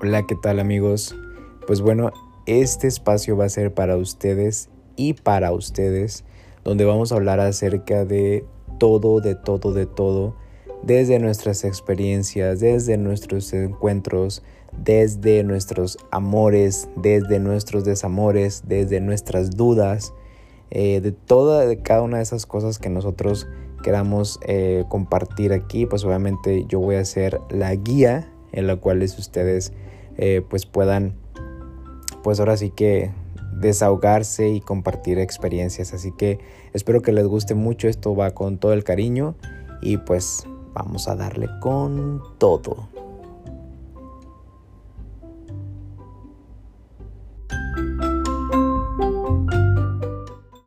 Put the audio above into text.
Hola, ¿qué tal amigos? Pues bueno, este espacio va a ser para ustedes y para ustedes, donde vamos a hablar acerca de todo, de todo, de todo, desde nuestras experiencias, desde nuestros encuentros, desde nuestros amores, desde nuestros desamores, desde nuestras dudas, eh, de toda, de cada una de esas cosas que nosotros queramos eh, compartir aquí, pues obviamente yo voy a ser la guía en la cual ustedes eh, pues puedan pues ahora sí que desahogarse y compartir experiencias. Así que espero que les guste mucho, esto va con todo el cariño y pues vamos a darle con todo.